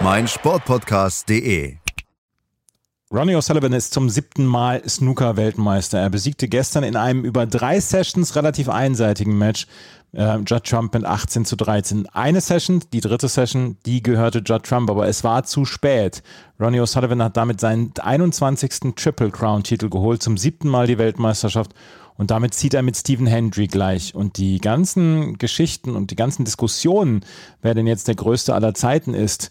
meinsportpodcast.de. Ronnie O'Sullivan ist zum siebten Mal Snooker-Weltmeister. Er besiegte gestern in einem über drei Sessions relativ einseitigen Match äh, Judd Trump mit 18 zu 13. Eine Session, die dritte Session, die gehörte Judd Trump, aber es war zu spät. Ronnie O'Sullivan hat damit seinen 21. Triple Crown-Titel geholt, zum siebten Mal die Weltmeisterschaft und damit zieht er mit Stephen Hendry gleich. Und die ganzen Geschichten und die ganzen Diskussionen, wer denn jetzt der größte aller Zeiten ist,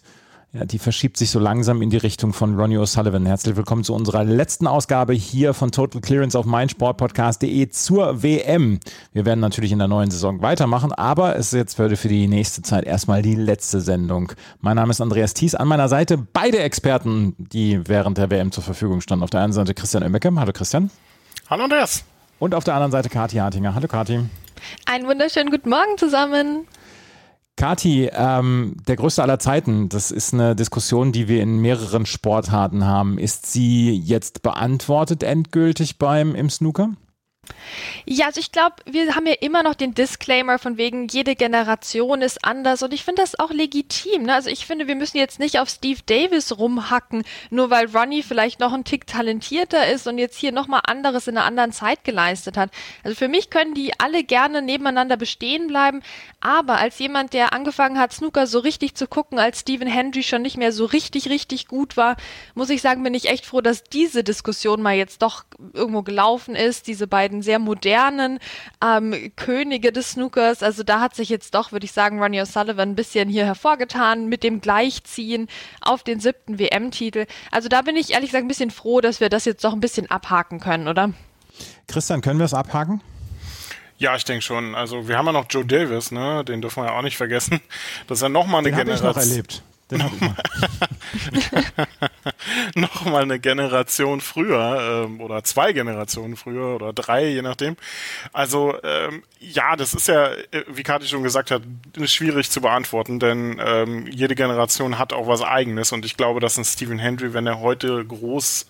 ja, die verschiebt sich so langsam in die Richtung von Ronnie O'Sullivan. Herzlich willkommen zu unserer letzten Ausgabe hier von Total Clearance auf meinsportpodcast.de zur WM. Wir werden natürlich in der neuen Saison weitermachen, aber es ist jetzt für, für die nächste Zeit erstmal die letzte Sendung. Mein Name ist Andreas Thies. An meiner Seite beide Experten, die während der WM zur Verfügung standen. Auf der einen Seite Christian Oemmeke. Hallo Christian. Hallo Andreas. Und auf der anderen Seite Kathi Hartinger. Hallo Kathi. Einen wunderschönen guten Morgen zusammen. Kati, ähm, der größte aller Zeiten, das ist eine Diskussion, die wir in mehreren Sportarten haben. Ist sie jetzt beantwortet endgültig beim im Snooker? Ja, also ich glaube, wir haben ja immer noch den Disclaimer von wegen, jede Generation ist anders und ich finde das auch legitim. Ne? Also ich finde, wir müssen jetzt nicht auf Steve Davis rumhacken, nur weil Ronnie vielleicht noch ein Tick talentierter ist und jetzt hier nochmal anderes in einer anderen Zeit geleistet hat. Also für mich können die alle gerne nebeneinander bestehen bleiben, aber als jemand, der angefangen hat, Snooker so richtig zu gucken, als Stephen Hendry schon nicht mehr so richtig, richtig gut war, muss ich sagen, bin ich echt froh, dass diese Diskussion mal jetzt doch irgendwo gelaufen ist, diese beiden beiden sehr modernen ähm, Könige des Snookers. Also da hat sich jetzt doch, würde ich sagen, Ronnie O'Sullivan ein bisschen hier hervorgetan mit dem Gleichziehen auf den siebten WM-Titel. Also da bin ich ehrlich gesagt ein bisschen froh, dass wir das jetzt doch ein bisschen abhaken können, oder? Christian, können wir es abhaken? Ja, ich denke schon. Also wir haben ja noch Joe Davis, ne? Den dürfen wir ja auch nicht vergessen. Das ist ja nochmal eine Generation. Ich noch erlebt. Den habe noch mal eine Generation früher ähm, oder zwei Generationen früher oder drei, je nachdem. Also ähm, ja, das ist ja, äh, wie Kathi schon gesagt hat, schwierig zu beantworten, denn ähm, jede Generation hat auch was Eigenes und ich glaube, dass ein Stephen Hendry, wenn er heute groß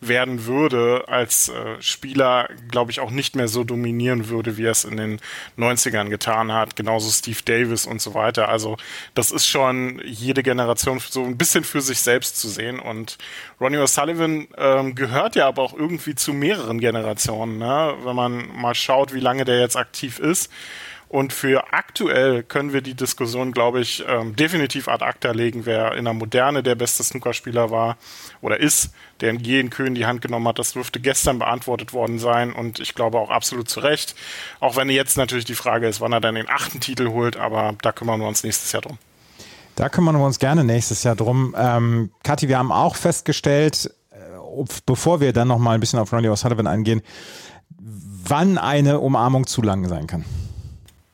werden würde als äh, Spieler, glaube ich, auch nicht mehr so dominieren würde, wie er es in den 90ern getan hat. Genauso Steve Davis und so weiter. Also das ist schon jede Generation so ein bisschen für sich selbst zu sehen. Und Ronnie O'Sullivan ähm, gehört ja aber auch irgendwie zu mehreren Generationen, ne? wenn man mal schaut, wie lange der jetzt aktiv ist. Und für aktuell können wir die Diskussion, glaube ich, ähm, definitiv ad acta legen, wer in der Moderne der beste Snookerspieler war oder ist, der in jeden Köhen die Hand genommen hat. Das dürfte gestern beantwortet worden sein und ich glaube auch absolut zu Recht. Auch wenn jetzt natürlich die Frage ist, wann er dann den achten Titel holt, aber da kümmern wir uns nächstes Jahr drum. Da kümmern wir uns gerne nächstes Jahr drum. Ähm, Kathi, wir haben auch festgestellt, äh, bevor wir dann noch mal ein bisschen auf Ronnie O'Sullivan eingehen, wann eine Umarmung zu lang sein kann.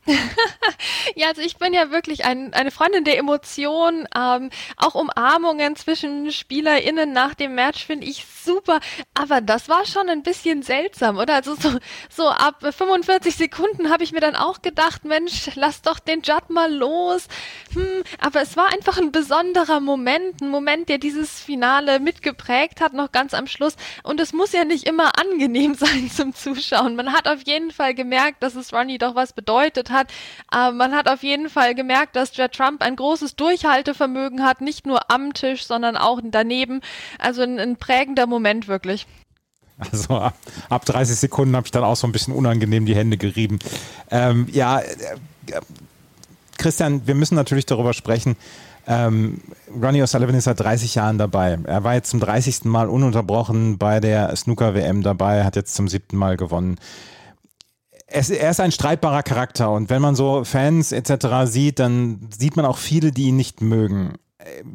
ja, also ich bin ja wirklich ein, eine Freundin der Emotionen. Ähm, auch Umarmungen zwischen SpielerInnen nach dem Match finde ich super. Aber das war schon ein bisschen seltsam, oder? Also so, so ab 45 Sekunden habe ich mir dann auch gedacht, Mensch, lass doch den Judd mal los. Hm, aber es war einfach ein besonderer Moment, ein Moment, der dieses Finale mitgeprägt hat, noch ganz am Schluss. Und es muss ja nicht immer angenehm sein zum Zuschauen. Man hat auf jeden Fall gemerkt, dass es Ronnie doch was bedeutet hat hat. Aber man hat auf jeden Fall gemerkt, dass Judd Trump ein großes Durchhaltevermögen hat, nicht nur am Tisch, sondern auch daneben. Also ein, ein prägender Moment wirklich. Also ab, ab 30 Sekunden habe ich dann auch so ein bisschen unangenehm die Hände gerieben. Ähm, ja, äh, Christian, wir müssen natürlich darüber sprechen. Ähm, Ronnie O'Sullivan ist seit 30 Jahren dabei. Er war jetzt zum 30. Mal ununterbrochen bei der Snooker-WM dabei, hat jetzt zum siebten Mal gewonnen es, er ist ein streitbarer Charakter und wenn man so Fans etc. sieht, dann sieht man auch viele, die ihn nicht mögen.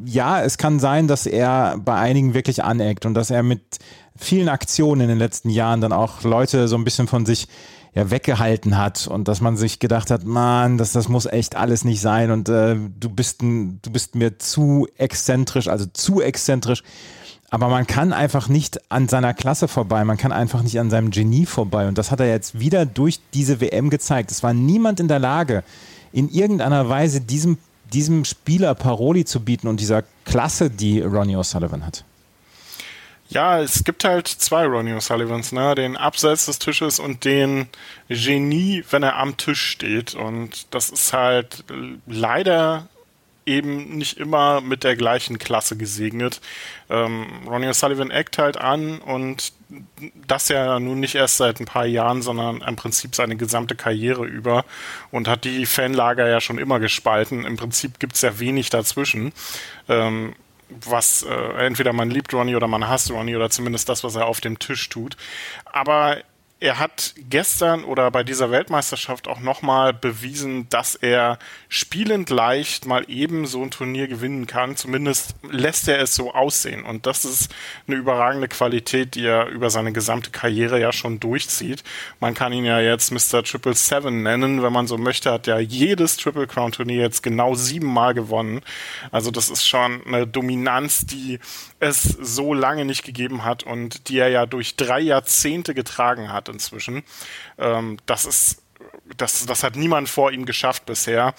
ja, es kann sein, dass er bei einigen wirklich aneckt und dass er mit vielen Aktionen in den letzten Jahren dann auch Leute so ein bisschen von sich ja weggehalten hat und dass man sich gedacht hat, man, das, das muss echt alles nicht sein und äh, du bist ein, du bist mir zu exzentrisch, also zu exzentrisch. Aber man kann einfach nicht an seiner Klasse vorbei, man kann einfach nicht an seinem Genie vorbei. Und das hat er jetzt wieder durch diese WM gezeigt. Es war niemand in der Lage, in irgendeiner Weise diesem, diesem Spieler Paroli zu bieten und dieser Klasse, die Ronnie O'Sullivan hat. Ja, es gibt halt zwei Ronnie O'Sullivans, ne? Den abseits des Tisches und den Genie, wenn er am Tisch steht. Und das ist halt leider eben nicht immer mit der gleichen Klasse gesegnet. Ähm, Ronnie O'Sullivan eckt halt an und das ja nun nicht erst seit ein paar Jahren, sondern im Prinzip seine gesamte Karriere über und hat die Fanlager ja schon immer gespalten. Im Prinzip gibt's ja wenig dazwischen. Ähm, was äh, entweder man liebt Ronnie oder man hasst Ronnie oder zumindest das, was er auf dem Tisch tut. Aber er hat gestern oder bei dieser Weltmeisterschaft auch nochmal bewiesen, dass er spielend leicht mal eben so ein Turnier gewinnen kann. Zumindest lässt er es so aussehen. Und das ist eine überragende Qualität, die er über seine gesamte Karriere ja schon durchzieht. Man kann ihn ja jetzt Mr. Triple Seven nennen, wenn man so möchte, hat ja jedes Triple Crown Turnier jetzt genau siebenmal gewonnen. Also das ist schon eine Dominanz, die es so lange nicht gegeben hat und die er ja durch drei Jahrzehnte getragen hat inzwischen. Ähm, das ist das, das hat niemand vor ihm geschafft bisher,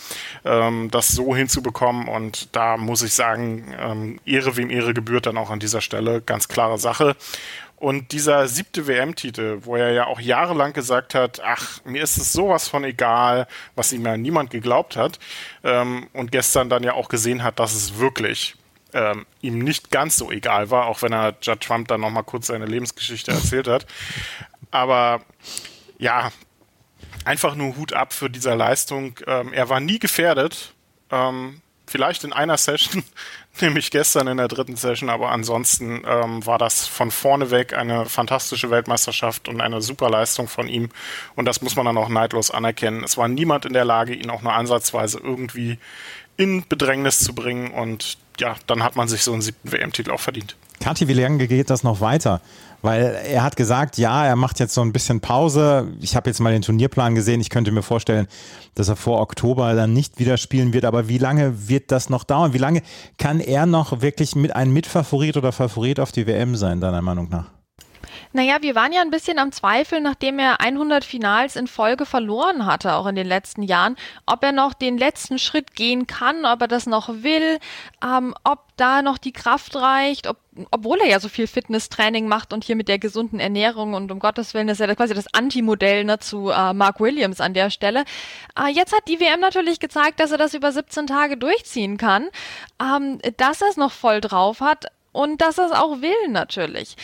ähm, das so hinzubekommen. Und da muss ich sagen, ähm, Ehre wem Ehre gebührt dann auch an dieser Stelle. Ganz klare Sache. Und dieser siebte WM-Titel, wo er ja auch jahrelang gesagt hat, ach, mir ist es sowas von egal, was ihm ja niemand geglaubt hat. Ähm, und gestern dann ja auch gesehen hat, dass es wirklich ähm, ihm nicht ganz so egal war, auch wenn er Judd Trump dann nochmal kurz seine Lebensgeschichte erzählt hat. Aber ja, einfach nur Hut ab für diese Leistung. Ähm, er war nie gefährdet. Ähm, vielleicht in einer Session, nämlich gestern in der dritten Session, aber ansonsten ähm, war das von vorne weg eine fantastische Weltmeisterschaft und eine super Leistung von ihm. Und das muss man dann auch neidlos anerkennen. Es war niemand in der Lage, ihn auch nur ansatzweise irgendwie in Bedrängnis zu bringen und ja, dann hat man sich so einen siebten WM-Titel auch verdient. Kathi, wie lange geht das noch weiter? Weil er hat gesagt, ja, er macht jetzt so ein bisschen Pause. Ich habe jetzt mal den Turnierplan gesehen. Ich könnte mir vorstellen, dass er vor Oktober dann nicht wieder spielen wird. Aber wie lange wird das noch dauern? Wie lange kann er noch wirklich mit ein Mitfavorit oder Favorit auf die WM sein, deiner Meinung nach? Naja, wir waren ja ein bisschen am Zweifel, nachdem er 100 Finals in Folge verloren hatte, auch in den letzten Jahren, ob er noch den letzten Schritt gehen kann, ob er das noch will, ähm, ob da noch die Kraft reicht, ob, obwohl er ja so viel Fitnesstraining macht und hier mit der gesunden Ernährung und um Gottes Willen ist ja quasi das Antimodell ne, zu äh, Mark Williams an der Stelle. Äh, jetzt hat die WM natürlich gezeigt, dass er das über 17 Tage durchziehen kann, ähm, dass er es noch voll drauf hat und dass er es auch will natürlich.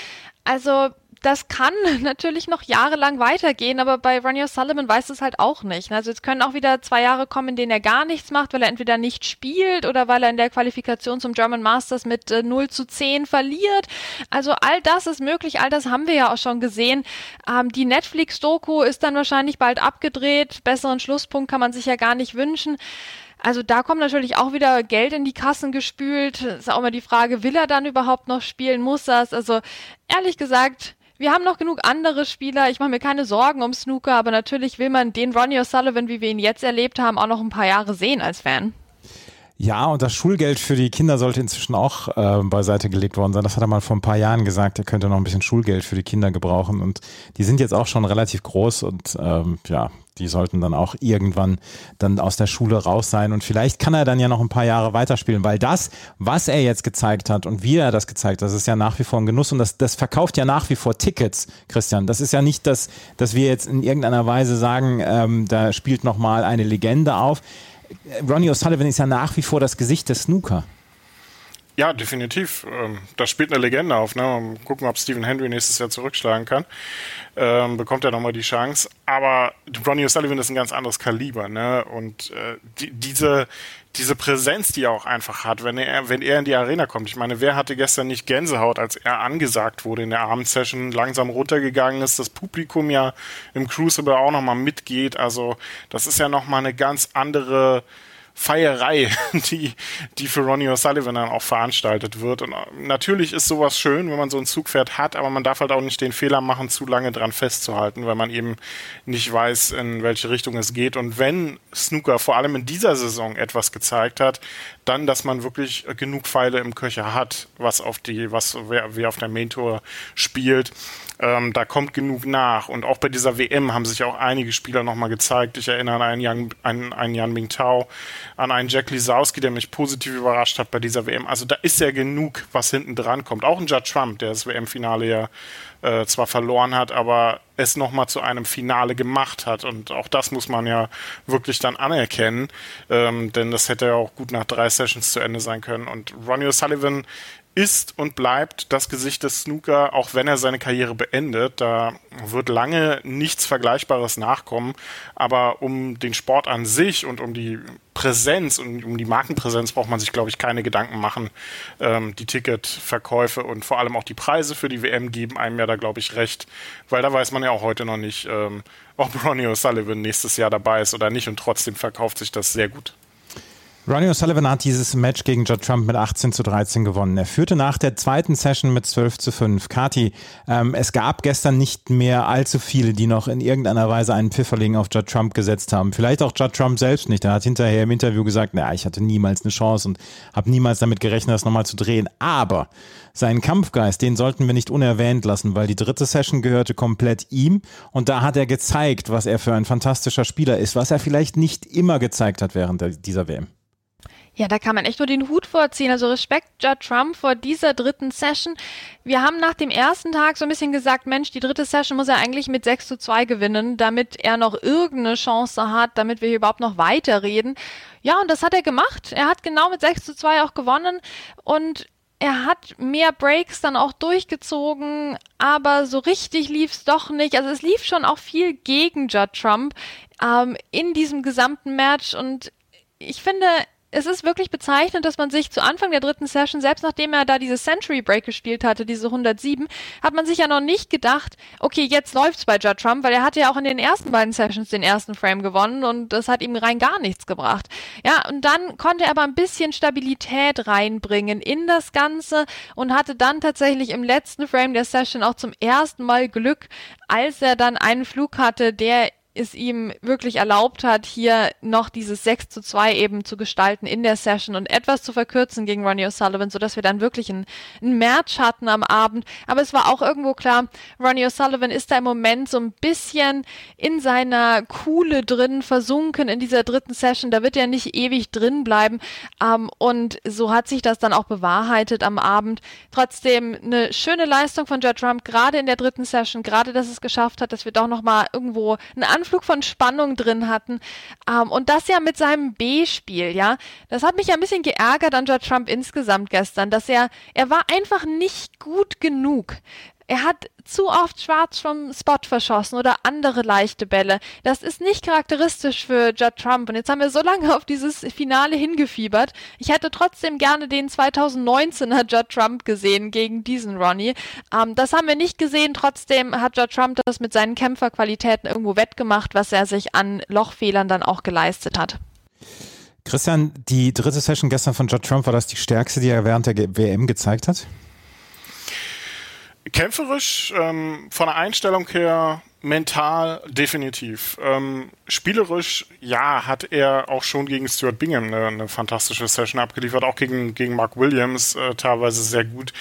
Also das kann natürlich noch jahrelang weitergehen, aber bei Ronnie O'Sullivan weiß es halt auch nicht. Also es können auch wieder zwei Jahre kommen, in denen er gar nichts macht, weil er entweder nicht spielt oder weil er in der Qualifikation zum German Masters mit äh, 0 zu 10 verliert. Also all das ist möglich, all das haben wir ja auch schon gesehen. Ähm, die Netflix-Doku ist dann wahrscheinlich bald abgedreht. Besseren Schlusspunkt kann man sich ja gar nicht wünschen. Also da kommt natürlich auch wieder Geld in die Kassen gespült. Ist auch immer die Frage, will er dann überhaupt noch spielen? Muss das? Also ehrlich gesagt, wir haben noch genug andere Spieler. Ich mache mir keine Sorgen um Snooker, aber natürlich will man den Ronnie O'Sullivan, wie wir ihn jetzt erlebt haben, auch noch ein paar Jahre sehen als Fan. Ja, und das Schulgeld für die Kinder sollte inzwischen auch äh, beiseite gelegt worden sein. Das hat er mal vor ein paar Jahren gesagt, er könnte noch ein bisschen Schulgeld für die Kinder gebrauchen. Und die sind jetzt auch schon relativ groß und ähm, ja, die sollten dann auch irgendwann dann aus der Schule raus sein. Und vielleicht kann er dann ja noch ein paar Jahre weiterspielen, weil das, was er jetzt gezeigt hat und wie er das gezeigt hat, das ist ja nach wie vor ein Genuss und das, das verkauft ja nach wie vor Tickets, Christian. Das ist ja nicht, das, dass wir jetzt in irgendeiner Weise sagen, ähm, da spielt nochmal eine Legende auf Ronnie O'Sullivan ist ja nach wie vor das Gesicht des Snooker. Ja, definitiv. Ähm, da spielt eine Legende auf. Ne? Mal gucken, ob Stephen Henry nächstes Jahr zurückschlagen kann. Ähm, bekommt er nochmal die Chance. Aber Ronnie O'Sullivan ist ein ganz anderes Kaliber. Ne? Und äh, die, diese, diese Präsenz, die er auch einfach hat, wenn er, wenn er in die Arena kommt. Ich meine, wer hatte gestern nicht Gänsehaut, als er angesagt wurde in der Abendsession, langsam runtergegangen ist, das Publikum ja im Crucible auch nochmal mitgeht. Also das ist ja nochmal eine ganz andere Feierei, die, die für Ronnie O'Sullivan dann auch veranstaltet wird. Und natürlich ist sowas schön, wenn man so ein Zugpferd hat, aber man darf halt auch nicht den Fehler machen, zu lange dran festzuhalten, weil man eben nicht weiß, in welche Richtung es geht. Und wenn Snooker vor allem in dieser Saison etwas gezeigt hat, dann, dass man wirklich genug Pfeile im Köcher hat, was auf die, was wer, wer auf der Main Tour spielt. Ähm, da kommt genug nach. Und auch bei dieser WM haben sich auch einige Spieler nochmal gezeigt. Ich erinnere an einen Jan, einen, einen Jan Mingtao, an einen Jack Lisowski, der mich positiv überrascht hat bei dieser WM. Also da ist ja genug, was hinten dran kommt. Auch ein Judd Trump, der das WM-Finale ja äh, zwar verloren hat, aber es nochmal zu einem Finale gemacht hat. Und auch das muss man ja wirklich dann anerkennen, ähm, denn das hätte ja auch gut nach drei Sessions zu Ende sein können. Und Ronnie O'Sullivan ist und bleibt das Gesicht des Snooker, auch wenn er seine Karriere beendet. Da wird lange nichts Vergleichbares nachkommen. Aber um den Sport an sich und um die Präsenz und um die Markenpräsenz braucht man sich, glaube ich, keine Gedanken machen. Ähm, die Ticketverkäufe und vor allem auch die Preise für die WM geben einem ja da, glaube ich, recht. Weil da weiß man ja auch heute noch nicht, ähm, ob Ronnie O'Sullivan nächstes Jahr dabei ist oder nicht. Und trotzdem verkauft sich das sehr gut. Ronnie O'Sullivan hat dieses Match gegen Judd Trump mit 18 zu 13 gewonnen. Er führte nach der zweiten Session mit 12 zu 5. Kati, ähm, es gab gestern nicht mehr allzu viele, die noch in irgendeiner Weise einen Pfifferling auf Judd Trump gesetzt haben. Vielleicht auch Judd Trump selbst nicht. Er hat hinterher im Interview gesagt, naja, ich hatte niemals eine Chance und habe niemals damit gerechnet, das nochmal zu drehen. Aber seinen Kampfgeist, den sollten wir nicht unerwähnt lassen, weil die dritte Session gehörte komplett ihm und da hat er gezeigt, was er für ein fantastischer Spieler ist, was er vielleicht nicht immer gezeigt hat während dieser WM. Ja, da kann man echt nur den Hut vorziehen. Also Respekt Judd Trump vor dieser dritten Session. Wir haben nach dem ersten Tag so ein bisschen gesagt, Mensch, die dritte Session muss er eigentlich mit 6 zu 2 gewinnen, damit er noch irgendeine Chance hat, damit wir hier überhaupt noch weiterreden. Ja, und das hat er gemacht. Er hat genau mit 6 zu 2 auch gewonnen und er hat mehr Breaks dann auch durchgezogen, aber so richtig lief es doch nicht. Also es lief schon auch viel gegen Judd Trump ähm, in diesem gesamten Match und ich finde, es ist wirklich bezeichnend, dass man sich zu Anfang der dritten Session, selbst nachdem er da diese Century Break gespielt hatte, diese 107, hat man sich ja noch nicht gedacht, okay, jetzt läuft's bei Judd Trump, weil er hatte ja auch in den ersten beiden Sessions den ersten Frame gewonnen und das hat ihm rein gar nichts gebracht. Ja, und dann konnte er aber ein bisschen Stabilität reinbringen in das Ganze und hatte dann tatsächlich im letzten Frame der Session auch zum ersten Mal Glück, als er dann einen Flug hatte, der es ihm wirklich erlaubt hat, hier noch dieses 6 zu 2 eben zu gestalten in der Session und etwas zu verkürzen gegen Ronnie O'Sullivan, sodass wir dann wirklich ein, ein Match hatten am Abend. Aber es war auch irgendwo klar, Ronnie O'Sullivan ist da im Moment so ein bisschen in seiner Kuhle drin, versunken in dieser dritten Session. Da wird er nicht ewig drin bleiben. Ähm, und so hat sich das dann auch bewahrheitet am Abend. Trotzdem eine schöne Leistung von Judd Trump, gerade in der dritten Session, gerade dass es geschafft hat, dass wir doch nochmal irgendwo einen Anflug von Spannung drin hatten. Ähm, und das ja mit seinem B-Spiel, ja. Das hat mich ja ein bisschen geärgert an Judge Trump insgesamt gestern, dass er, er war einfach nicht gut genug. Er hat zu oft schwarz vom Spot verschossen oder andere leichte Bälle. Das ist nicht charakteristisch für Judd Trump. Und jetzt haben wir so lange auf dieses Finale hingefiebert. Ich hätte trotzdem gerne den 2019er Judd Trump gesehen gegen diesen Ronnie. Ähm, das haben wir nicht gesehen. Trotzdem hat Judd Trump das mit seinen Kämpferqualitäten irgendwo wettgemacht, was er sich an Lochfehlern dann auch geleistet hat. Christian, die dritte Session gestern von Judd Trump, war das die stärkste, die er während der WM gezeigt hat? Kämpferisch, ähm, von der Einstellung her, mental definitiv. Ähm, spielerisch, ja, hat er auch schon gegen Stuart Bingham eine, eine fantastische Session abgeliefert, auch gegen, gegen Mark Williams äh, teilweise sehr gut.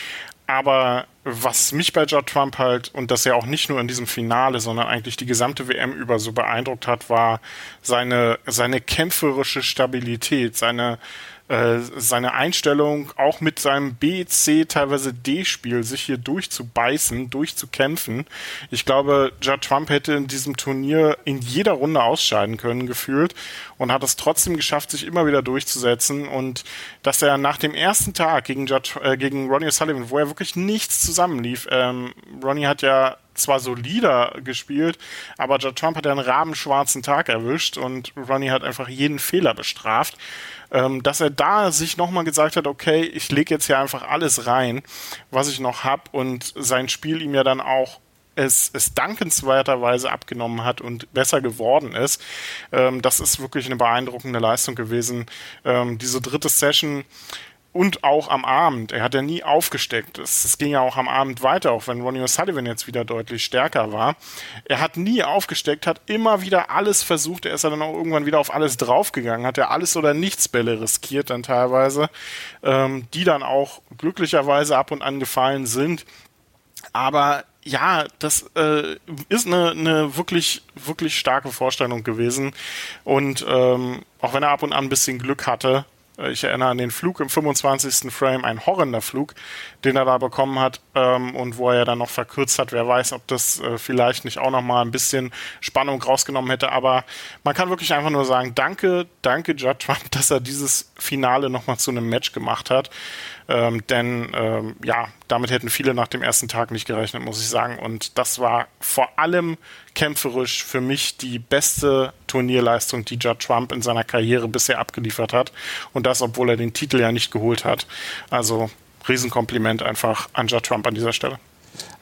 Aber was mich bei Judd Trump halt, und das ja auch nicht nur in diesem Finale, sondern eigentlich die gesamte WM über so beeindruckt hat, war seine, seine kämpferische Stabilität, seine, äh, seine Einstellung, auch mit seinem B, C, teilweise D-Spiel, sich hier durchzubeißen, durchzukämpfen. Ich glaube, Judd Trump hätte in diesem Turnier in jeder Runde ausscheiden können, gefühlt, und hat es trotzdem geschafft, sich immer wieder durchzusetzen. Und dass er nach dem ersten Tag gegen, Judd, äh, gegen Ronnie O'Sullivan, wo er wirklich nichts zusammenlief, ähm, Ronnie hat ja zwar solider gespielt, aber Judd Trump hat einen rabenschwarzen Tag erwischt und Ronnie hat einfach jeden Fehler bestraft ähm, dass er da sich nochmal gesagt hat, okay, ich lege jetzt hier einfach alles rein, was ich noch habe und sein Spiel ihm ja dann auch es, es dankenswerterweise abgenommen hat und besser geworden ist. Ähm, das ist wirklich eine beeindruckende Leistung gewesen. Ähm, diese dritte Session und auch am Abend. Er hat ja nie aufgesteckt. Es, es, ging ja auch am Abend weiter, auch wenn Ronnie O'Sullivan jetzt wieder deutlich stärker war. Er hat nie aufgesteckt, hat immer wieder alles versucht. Er ist ja dann auch irgendwann wieder auf alles draufgegangen, hat ja alles oder nichts Bälle riskiert dann teilweise, ähm, die dann auch glücklicherweise ab und an gefallen sind. Aber ja, das äh, ist eine, eine wirklich, wirklich starke Vorstellung gewesen. Und ähm, auch wenn er ab und an ein bisschen Glück hatte, ich erinnere an den Flug im 25. Frame, ein horrender Flug, den er da bekommen hat ähm, und wo er ja dann noch verkürzt hat. Wer weiß, ob das äh, vielleicht nicht auch noch mal ein bisschen Spannung rausgenommen hätte. Aber man kann wirklich einfach nur sagen, danke, danke Judd Trump, dass er dieses Finale noch mal zu einem Match gemacht hat. Ähm, denn ähm, ja, damit hätten viele nach dem ersten Tag nicht gerechnet, muss ich sagen. Und das war vor allem kämpferisch für mich die beste Turnierleistung, die Judd Trump in seiner Karriere bisher abgeliefert hat. Und das, obwohl er den Titel ja nicht geholt hat. Also Riesenkompliment einfach an Judd Trump an dieser Stelle.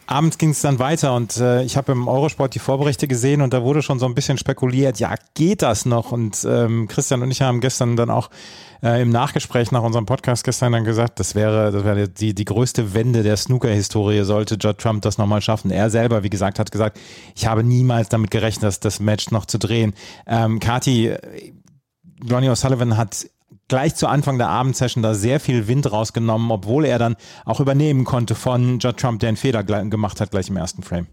Abends ging es dann weiter und äh, ich habe im Eurosport die Vorberichte gesehen und da wurde schon so ein bisschen spekuliert, ja, geht das noch? Und ähm, Christian und ich haben gestern dann auch äh, im Nachgespräch nach unserem Podcast gestern dann gesagt, das wäre, das wäre die, die größte Wende der Snooker-Historie, sollte Judd Trump das nochmal schaffen. Er selber, wie gesagt, hat gesagt, ich habe niemals damit gerechnet, das Match noch zu drehen. Ähm, Kati, Ronnie O'Sullivan hat gleich zu Anfang der Abendsession da sehr viel Wind rausgenommen, obwohl er dann auch übernehmen konnte von Judd Trump, der einen Fehler gemacht hat gleich im ersten Frame.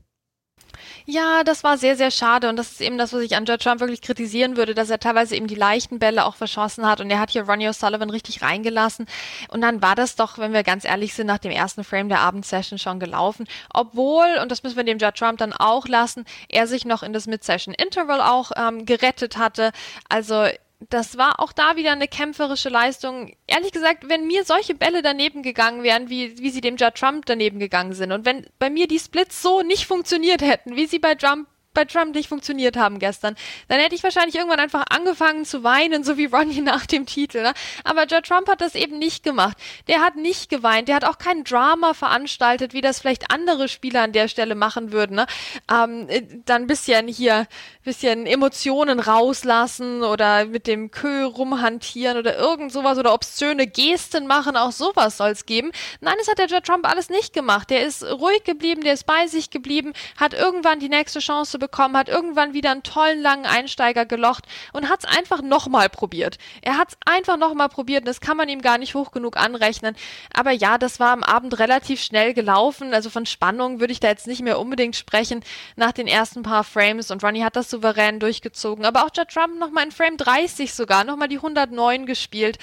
Ja, das war sehr, sehr schade. Und das ist eben das, was ich an Judd Trump wirklich kritisieren würde, dass er teilweise eben die leichten Bälle auch verschossen hat. Und er hat hier Ronnie O'Sullivan richtig reingelassen. Und dann war das doch, wenn wir ganz ehrlich sind, nach dem ersten Frame der Abendsession schon gelaufen. Obwohl, und das müssen wir dem Judd Trump dann auch lassen, er sich noch in das Mid-Session Interval auch ähm, gerettet hatte. Also das war auch da wieder eine kämpferische Leistung. Ehrlich gesagt, wenn mir solche Bälle daneben gegangen wären, wie, wie sie dem Judd Trump daneben gegangen sind, und wenn bei mir die Splits so nicht funktioniert hätten, wie sie bei Trump bei Trump nicht funktioniert haben gestern, dann hätte ich wahrscheinlich irgendwann einfach angefangen zu weinen, so wie Ronnie nach dem Titel. Ne? Aber Judd Trump hat das eben nicht gemacht. Der hat nicht geweint, der hat auch kein Drama veranstaltet, wie das vielleicht andere Spieler an der Stelle machen würden. Ne? Ähm, äh, dann ein bisschen hier, bisschen Emotionen rauslassen oder mit dem Kö rumhantieren oder irgend sowas oder obszöne Gesten machen, auch sowas soll es geben. Nein, das hat der Judd Trump alles nicht gemacht. Der ist ruhig geblieben, der ist bei sich geblieben, hat irgendwann die nächste Chance bekommen, hat irgendwann wieder einen tollen langen Einsteiger gelocht und hat es einfach nochmal probiert. Er hat es einfach nochmal probiert und das kann man ihm gar nicht hoch genug anrechnen. Aber ja, das war am Abend relativ schnell gelaufen. Also von Spannung würde ich da jetzt nicht mehr unbedingt sprechen nach den ersten paar Frames und Ronnie hat das souverän durchgezogen. Aber auch Judd Trump nochmal in Frame 30 sogar, nochmal die 109 gespielt,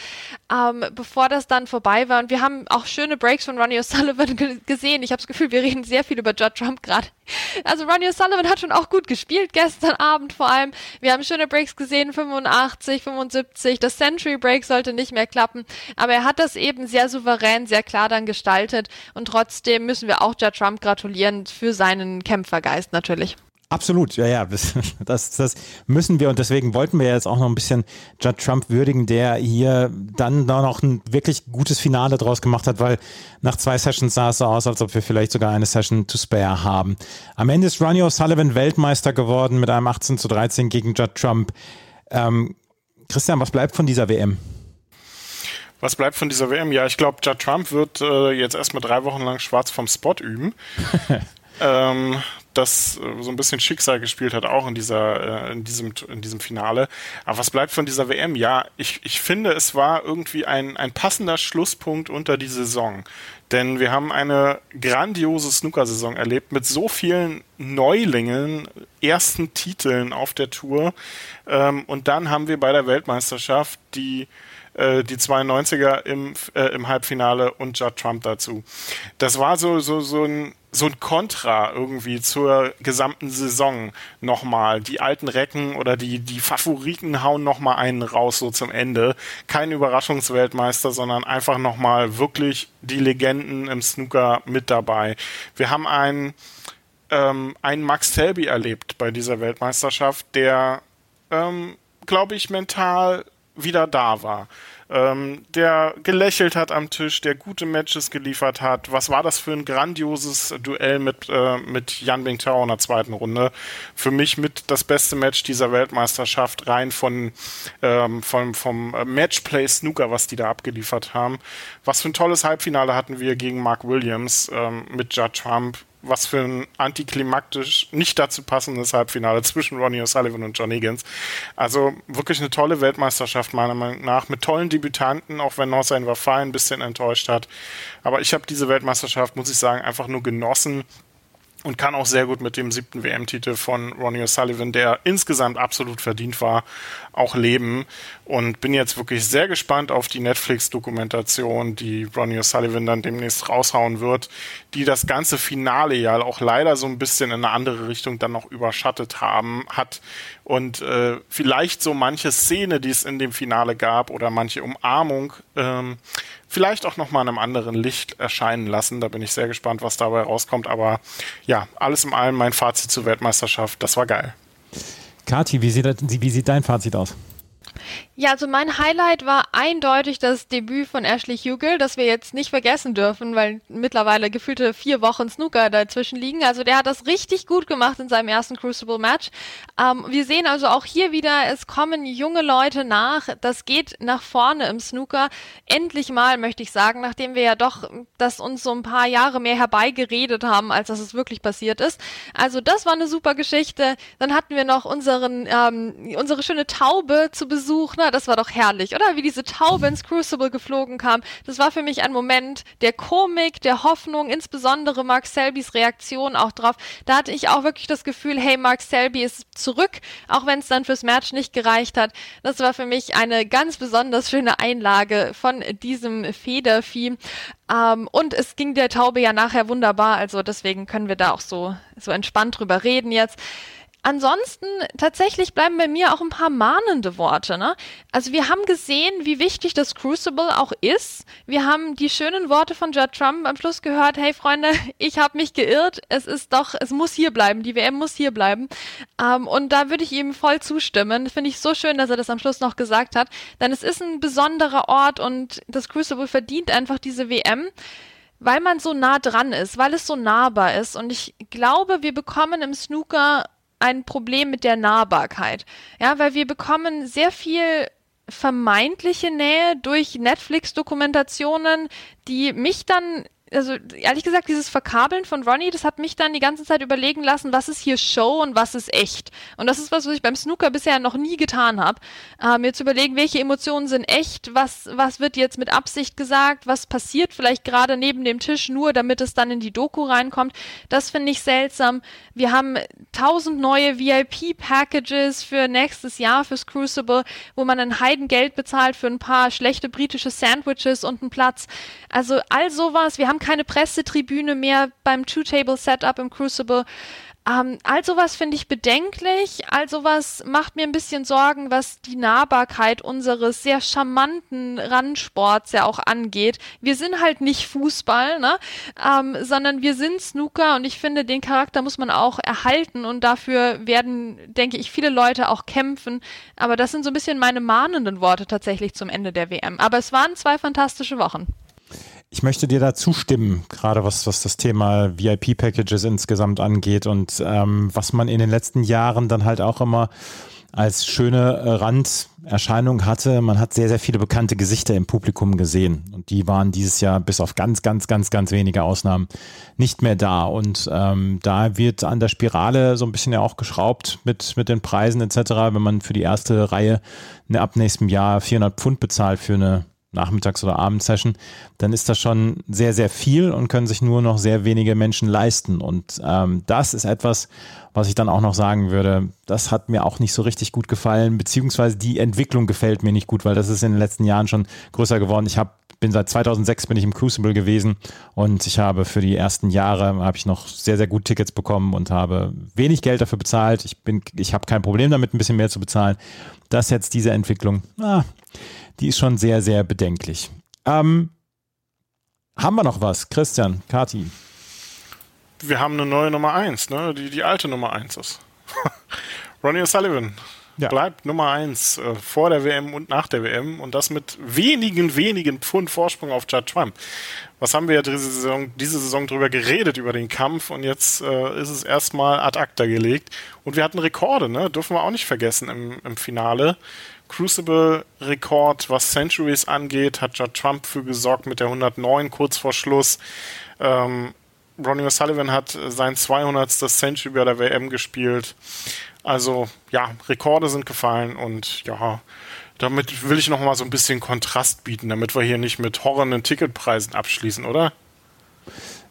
ähm, bevor das dann vorbei war. Und wir haben auch schöne Breaks von Ronnie O'Sullivan gesehen. Ich habe das Gefühl, wir reden sehr viel über Judd Trump gerade. Also Ronnie O'Sullivan hat schon auch gut gespielt gestern Abend vor allem. Wir haben schöne Breaks gesehen, 85, 75. Das Century Break sollte nicht mehr klappen, aber er hat das eben sehr souverän, sehr klar dann gestaltet und trotzdem müssen wir auch Judd Trump gratulieren für seinen Kämpfergeist natürlich. Absolut, ja, ja, das, das müssen wir und deswegen wollten wir jetzt auch noch ein bisschen Judd Trump würdigen, der hier dann noch ein wirklich gutes Finale draus gemacht hat, weil nach zwei Sessions sah es so aus, als ob wir vielleicht sogar eine Session to spare haben. Am Ende ist Ronnie O'Sullivan Weltmeister geworden mit einem 18 zu 13 gegen Judd Trump. Ähm, Christian, was bleibt von dieser WM? Was bleibt von dieser WM? Ja, ich glaube, Judd Trump wird äh, jetzt erstmal drei Wochen lang schwarz vom Spot üben. ähm, das äh, so ein bisschen Schicksal gespielt hat, auch in dieser, äh, in diesem, in diesem Finale. Aber was bleibt von dieser WM? Ja, ich, ich finde, es war irgendwie ein, ein passender Schlusspunkt unter die Saison. Denn wir haben eine grandiose Snooker-Saison erlebt mit so vielen Neulingen, ersten Titeln auf der Tour. Ähm, und dann haben wir bei der Weltmeisterschaft die äh, die 92er im, äh, im Halbfinale und Judd Trump dazu. Das war so, so, so ein so ein Kontra irgendwie zur gesamten Saison nochmal. Die alten Recken oder die, die Favoriten hauen nochmal einen raus so zum Ende. Kein Überraschungsweltmeister, sondern einfach nochmal wirklich die Legenden im Snooker mit dabei. Wir haben einen, ähm, einen Max Selby erlebt bei dieser Weltmeisterschaft, der, ähm, glaube ich, mental wieder da war. Ähm, der gelächelt hat am Tisch, der gute Matches geliefert hat. Was war das für ein grandioses Duell mit, äh, mit Jan Bingtao in der zweiten Runde? Für mich mit das beste Match dieser Weltmeisterschaft, rein von, ähm, vom, vom Matchplay Snooker, was die da abgeliefert haben. Was für ein tolles Halbfinale hatten wir gegen Mark Williams ähm, mit Judge Trump was für ein antiklimaktisch nicht dazu passendes Halbfinale zwischen Ronnie O'Sullivan und John Higgins. Also wirklich eine tolle Weltmeisterschaft meiner Meinung nach mit tollen Debütanten, auch wenn Fine ein bisschen enttäuscht hat. Aber ich habe diese Weltmeisterschaft, muss ich sagen, einfach nur genossen und kann auch sehr gut mit dem siebten WM-Titel von Ronnie O'Sullivan, der insgesamt absolut verdient war, auch leben. Und bin jetzt wirklich sehr gespannt auf die Netflix-Dokumentation, die Ronnie O'Sullivan dann demnächst raushauen wird, die das ganze Finale ja auch leider so ein bisschen in eine andere Richtung dann noch überschattet haben, hat. Und äh, vielleicht so manche Szene, die es in dem Finale gab oder manche Umarmung, ähm, vielleicht auch nochmal in einem anderen Licht erscheinen lassen. Da bin ich sehr gespannt, was dabei rauskommt. Aber ja, alles in allem mein Fazit zur Weltmeisterschaft. Das war geil. Kathi, wie sieht, wie sieht dein Fazit aus? Ja, also mein Highlight war eindeutig das Debüt von Ashley Hugel, das wir jetzt nicht vergessen dürfen, weil mittlerweile gefühlte vier Wochen Snooker dazwischen liegen. Also der hat das richtig gut gemacht in seinem ersten Crucible-Match. Ähm, wir sehen also auch hier wieder, es kommen junge Leute nach. Das geht nach vorne im Snooker. Endlich mal, möchte ich sagen, nachdem wir ja doch das uns so ein paar Jahre mehr herbeigeredet haben, als dass es wirklich passiert ist. Also das war eine super Geschichte. Dann hatten wir noch unseren, ähm, unsere schöne Taube zu Besuch, ne? Das war doch herrlich, oder? Wie diese Taube ins Crucible geflogen kam. Das war für mich ein Moment der Komik, der Hoffnung, insbesondere Mark Selbys Reaktion auch drauf. Da hatte ich auch wirklich das Gefühl, hey, Mark Selby ist zurück, auch wenn es dann fürs Match nicht gereicht hat. Das war für mich eine ganz besonders schöne Einlage von diesem Federvieh. Ähm, und es ging der Taube ja nachher wunderbar, also deswegen können wir da auch so, so entspannt drüber reden jetzt. Ansonsten tatsächlich bleiben bei mir auch ein paar mahnende Worte. Ne? Also wir haben gesehen, wie wichtig das Crucible auch ist. Wir haben die schönen Worte von Judd Trump am Schluss gehört. Hey Freunde, ich habe mich geirrt. Es ist doch, es muss hier bleiben. Die WM muss hier bleiben. Ähm, und da würde ich ihm voll zustimmen. Finde ich so schön, dass er das am Schluss noch gesagt hat. Denn es ist ein besonderer Ort und das Crucible verdient einfach diese WM weil man so nah dran ist, weil es so nahbar ist. Und ich glaube, wir bekommen im Snooker ein Problem mit der Nahbarkeit. Ja, weil wir bekommen sehr viel vermeintliche Nähe durch Netflix-Dokumentationen, die mich dann also ehrlich gesagt, dieses Verkabeln von Ronnie, das hat mich dann die ganze Zeit überlegen lassen, was ist hier Show und was ist echt. Und das ist was, was ich beim Snooker bisher noch nie getan habe. Äh, mir zu überlegen, welche Emotionen sind echt, was, was wird jetzt mit Absicht gesagt, was passiert vielleicht gerade neben dem Tisch nur, damit es dann in die Doku reinkommt. Das finde ich seltsam. Wir haben tausend neue VIP-Packages für nächstes Jahr fürs Crucible, wo man ein Heidengeld bezahlt für ein paar schlechte britische Sandwiches und einen Platz. Also all sowas. Wir haben keine Pressetribüne mehr beim Two-Table-Setup im Crucible. Ähm, all sowas finde ich bedenklich. All sowas macht mir ein bisschen Sorgen, was die Nahbarkeit unseres sehr charmanten Randsports ja auch angeht. Wir sind halt nicht Fußball, ne? Ähm, sondern wir sind Snooker und ich finde, den Charakter muss man auch erhalten und dafür werden, denke ich, viele Leute auch kämpfen. Aber das sind so ein bisschen meine mahnenden Worte tatsächlich zum Ende der WM. Aber es waren zwei fantastische Wochen. Ich möchte dir da zustimmen, gerade was, was das Thema VIP-Packages insgesamt angeht und ähm, was man in den letzten Jahren dann halt auch immer als schöne äh, Randerscheinung hatte. Man hat sehr, sehr viele bekannte Gesichter im Publikum gesehen. Und die waren dieses Jahr bis auf ganz, ganz, ganz, ganz wenige Ausnahmen nicht mehr da. Und ähm, da wird an der Spirale so ein bisschen ja auch geschraubt mit, mit den Preisen etc. Wenn man für die erste Reihe eine, ab nächstem Jahr 400 Pfund bezahlt für eine Nachmittags- oder Abendsession, dann ist das schon sehr, sehr viel und können sich nur noch sehr wenige Menschen leisten. Und ähm, das ist etwas, was ich dann auch noch sagen würde, das hat mir auch nicht so richtig gut gefallen, beziehungsweise die Entwicklung gefällt mir nicht gut, weil das ist in den letzten Jahren schon größer geworden. Ich habe bin seit 2006 bin ich im Crucible gewesen und ich habe für die ersten Jahre habe ich noch sehr sehr gut Tickets bekommen und habe wenig Geld dafür bezahlt. Ich bin ich habe kein Problem damit ein bisschen mehr zu bezahlen. Das jetzt diese Entwicklung, ah, die ist schon sehr, sehr bedenklich. Ähm, haben wir noch was? Christian, Kati? Wir haben eine neue Nummer 1, ne? die die alte Nummer 1 ist. Ronnie O'Sullivan ja. bleibt Nummer eins äh, vor der WM und nach der WM und das mit wenigen, wenigen Pfund Vorsprung auf Judd Trump. Was haben wir ja diese Saison, diese Saison drüber geredet, über den Kampf und jetzt äh, ist es erstmal ad acta gelegt. Und wir hatten Rekorde, ne? Dürfen wir auch nicht vergessen im, im Finale. Crucible-Rekord, was Centuries angeht, hat Judd Trump für gesorgt mit der 109 kurz vor Schluss. Ähm, Ronnie O'Sullivan hat sein 200. Century bei der WM gespielt. Also ja, Rekorde sind gefallen und ja, damit will ich noch mal so ein bisschen Kontrast bieten, damit wir hier nicht mit horrenden Ticketpreisen abschließen, oder?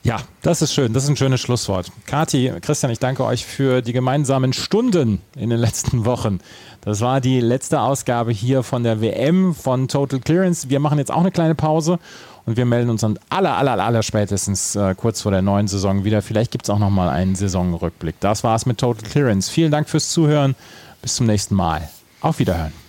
Ja, das ist schön. Das ist ein schönes Schlusswort. Kati, Christian, ich danke euch für die gemeinsamen Stunden in den letzten Wochen. Das war die letzte Ausgabe hier von der WM von Total Clearance. Wir machen jetzt auch eine kleine Pause und wir melden uns dann aller, aller, aller spätestens äh, kurz vor der neuen Saison wieder. Vielleicht gibt es auch nochmal einen Saisonrückblick. Das war's mit Total Clearance. Vielen Dank fürs Zuhören. Bis zum nächsten Mal. Auf Wiederhören.